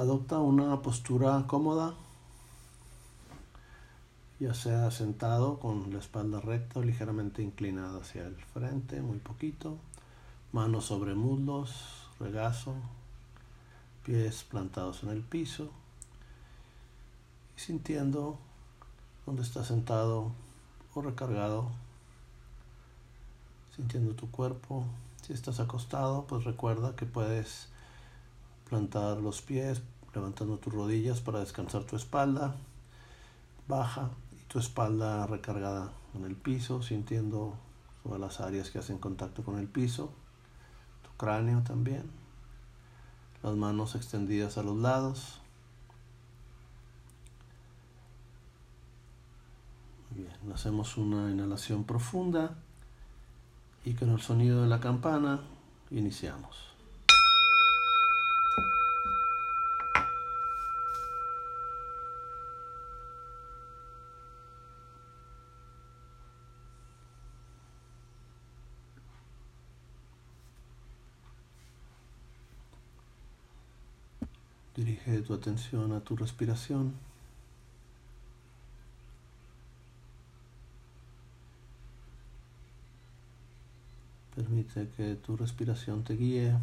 Adopta una postura cómoda, ya sea sentado con la espalda recta o ligeramente inclinada hacia el frente, muy poquito, manos sobre muslos, regazo, pies plantados en el piso y sintiendo donde estás sentado o recargado, sintiendo tu cuerpo. Si estás acostado, pues recuerda que puedes plantar los pies, levantando tus rodillas para descansar tu espalda. Baja y tu espalda recargada en el piso, sintiendo todas las áreas que hacen contacto con el piso. Tu cráneo también. Las manos extendidas a los lados. Bien, hacemos una inhalación profunda y con el sonido de la campana iniciamos. Dirige tu atención a tu respiración. Permite que tu respiración te guíe.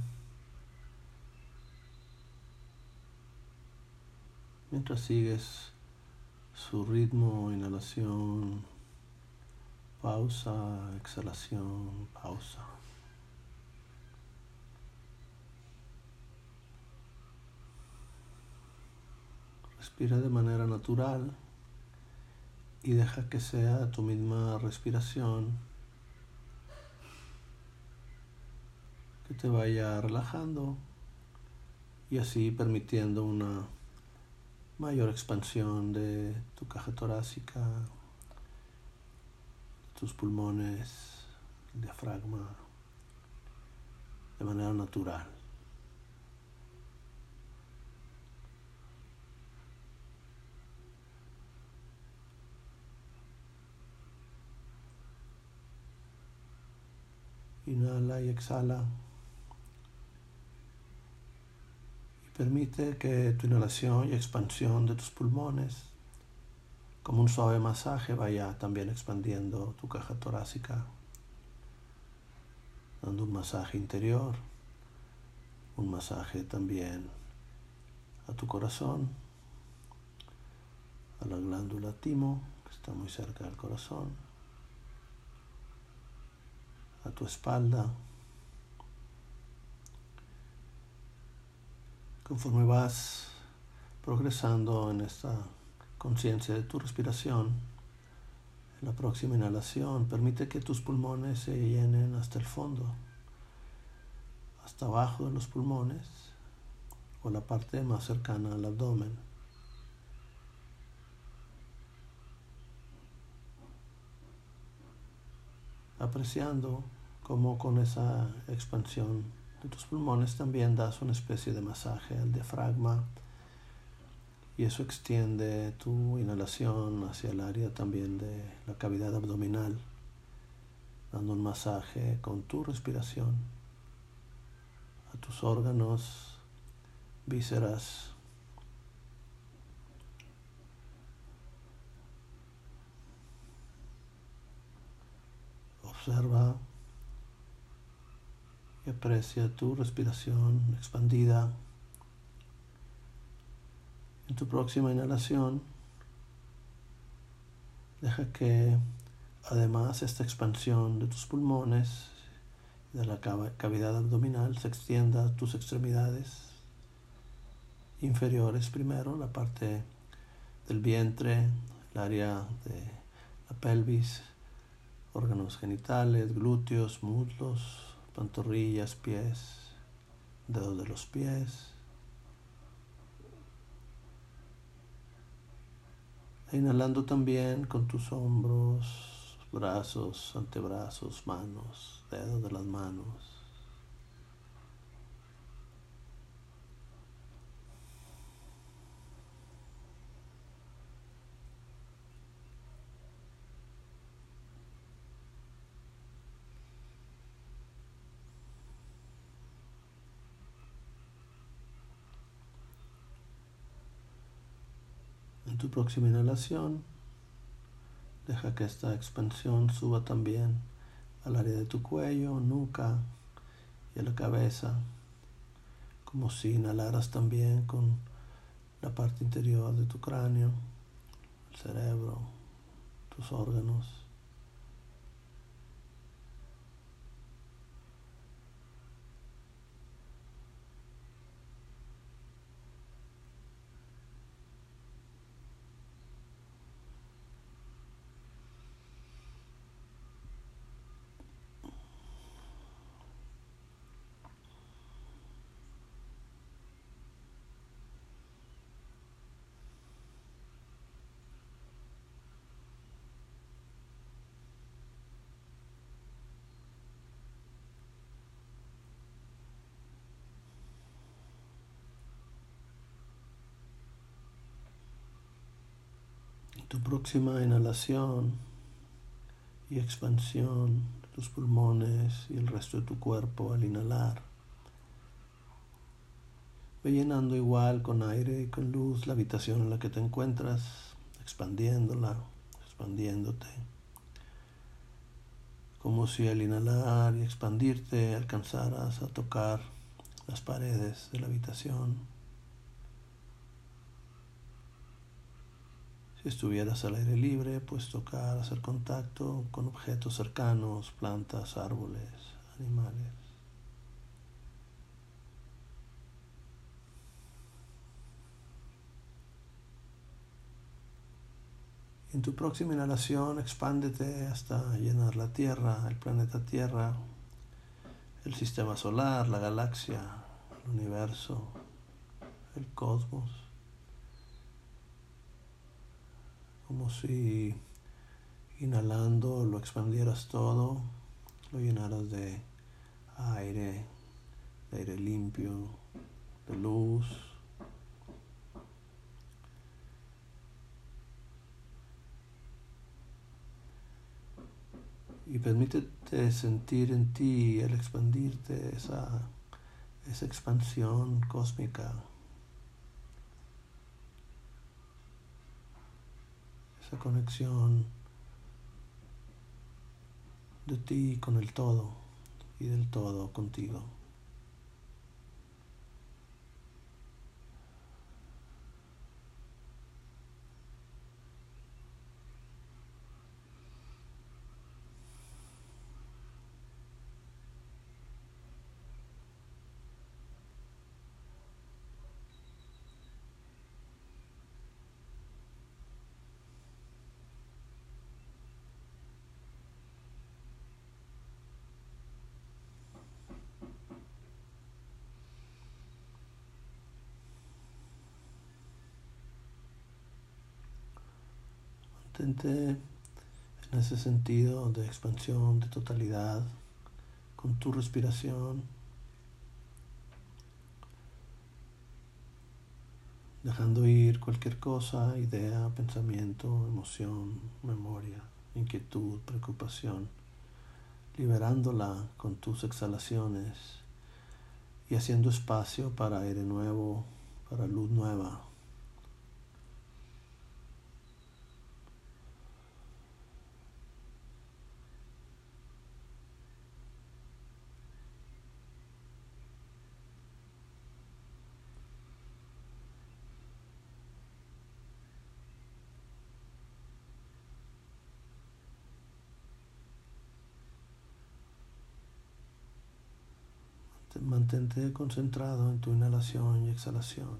Mientras sigues su ritmo, inhalación, pausa, exhalación, pausa. Respira de manera natural y deja que sea tu misma respiración que te vaya relajando y así permitiendo una mayor expansión de tu caja torácica, tus pulmones, el diafragma, de manera natural. Inhala y exhala. Y permite que tu inhalación y expansión de tus pulmones, como un suave masaje, vaya también expandiendo tu caja torácica, dando un masaje interior, un masaje también a tu corazón, a la glándula timo, que está muy cerca del corazón tu espalda. Conforme vas progresando en esta conciencia de tu respiración, en la próxima inhalación, permite que tus pulmones se llenen hasta el fondo, hasta abajo de los pulmones o la parte más cercana al abdomen. Apreciando como con esa expansión de tus pulmones también das una especie de masaje al diafragma y eso extiende tu inhalación hacia el área también de la cavidad abdominal, dando un masaje con tu respiración a tus órganos, vísceras, observa aprecia tu respiración expandida. En tu próxima inhalación, deja que además esta expansión de tus pulmones de la cavidad abdominal se extienda a tus extremidades inferiores primero, la parte del vientre, el área de la pelvis, órganos genitales, glúteos, muslos, pantorrillas, pies, dedos de los pies. E inhalando también con tus hombros, brazos, antebrazos, manos, dedos de las manos. Tu próxima inhalación, deja que esta expansión suba también al área de tu cuello, nuca y a la cabeza, como si inhalaras también con la parte interior de tu cráneo, el cerebro, tus órganos. Tu próxima inhalación y expansión de tus pulmones y el resto de tu cuerpo al inhalar. Ve llenando igual con aire y con luz la habitación en la que te encuentras, expandiéndola, expandiéndote. Como si al inhalar y expandirte alcanzaras a tocar las paredes de la habitación. Estuvieras al aire libre, pues tocar, hacer contacto con objetos cercanos, plantas, árboles, animales. En tu próxima inhalación, expándete hasta llenar la Tierra, el planeta Tierra, el sistema solar, la galaxia, el universo, el cosmos. Como si inhalando lo expandieras todo, lo llenaras de aire, de aire limpio, de luz. Y permítete sentir en ti el expandirte esa, esa expansión cósmica. Esa conexión de ti con el todo y del todo contigo. En ese sentido de expansión, de totalidad, con tu respiración, dejando ir cualquier cosa, idea, pensamiento, emoción, memoria, inquietud, preocupación, liberándola con tus exhalaciones y haciendo espacio para aire nuevo, para luz nueva. Mantente concentrado en tu inhalación y exhalación.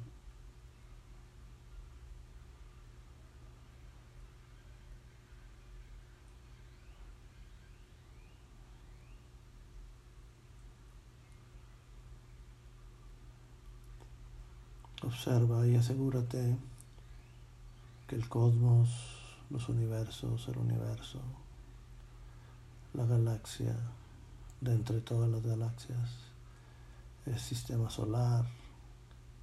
Observa y asegúrate que el cosmos, los universos, el universo, la galaxia, de entre todas las galaxias, el sistema solar,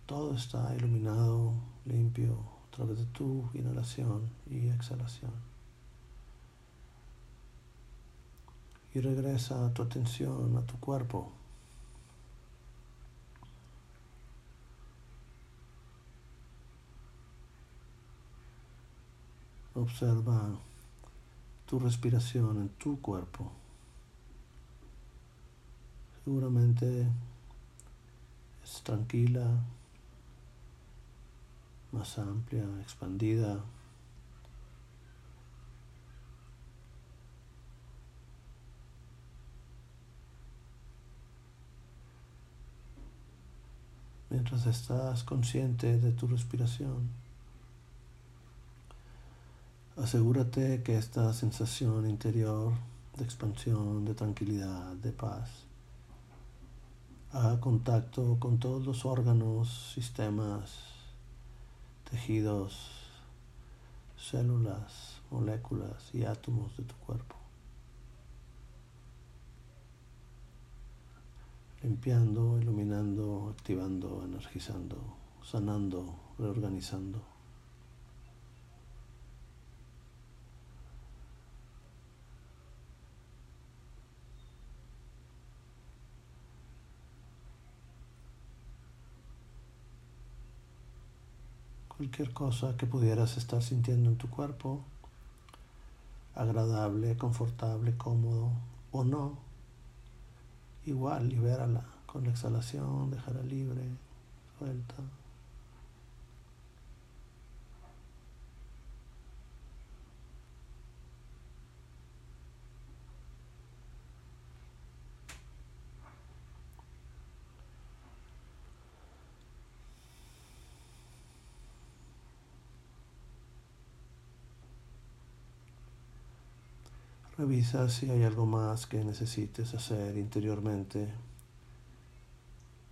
todo está iluminado, limpio a través de tu inhalación y exhalación. Y regresa tu atención a tu cuerpo. observa tu respiración en tu cuerpo. Seguramente es tranquila, más amplia, expandida. Mientras estás consciente de tu respiración, asegúrate que esta sensación interior de expansión, de tranquilidad, de paz, haga contacto con todos los órganos, sistemas, tejidos, células, moléculas y átomos de tu cuerpo. Limpiando, iluminando, activando, energizando, sanando, reorganizando. Cualquier cosa que pudieras estar sintiendo en tu cuerpo, agradable, confortable, cómodo o no, igual libérala con la exhalación, déjala libre, suelta. Revisa si hay algo más que necesites hacer interiormente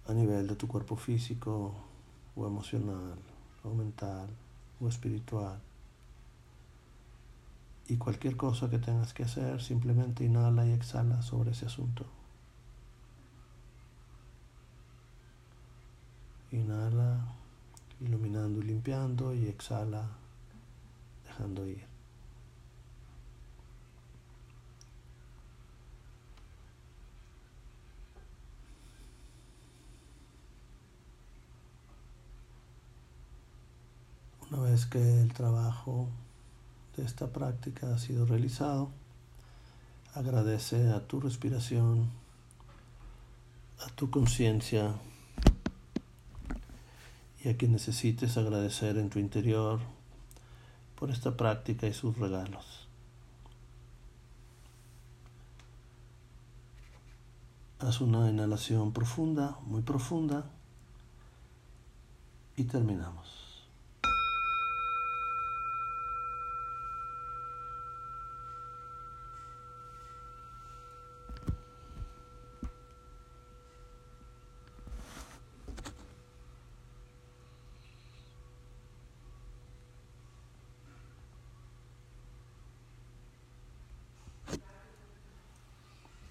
a nivel de tu cuerpo físico o emocional o mental o espiritual. Y cualquier cosa que tengas que hacer, simplemente inhala y exhala sobre ese asunto. Inhala, iluminando y limpiando, y exhala, dejando ir. Una vez que el trabajo de esta práctica ha sido realizado, agradece a tu respiración, a tu conciencia y a quien necesites agradecer en tu interior por esta práctica y sus regalos. Haz una inhalación profunda, muy profunda, y terminamos.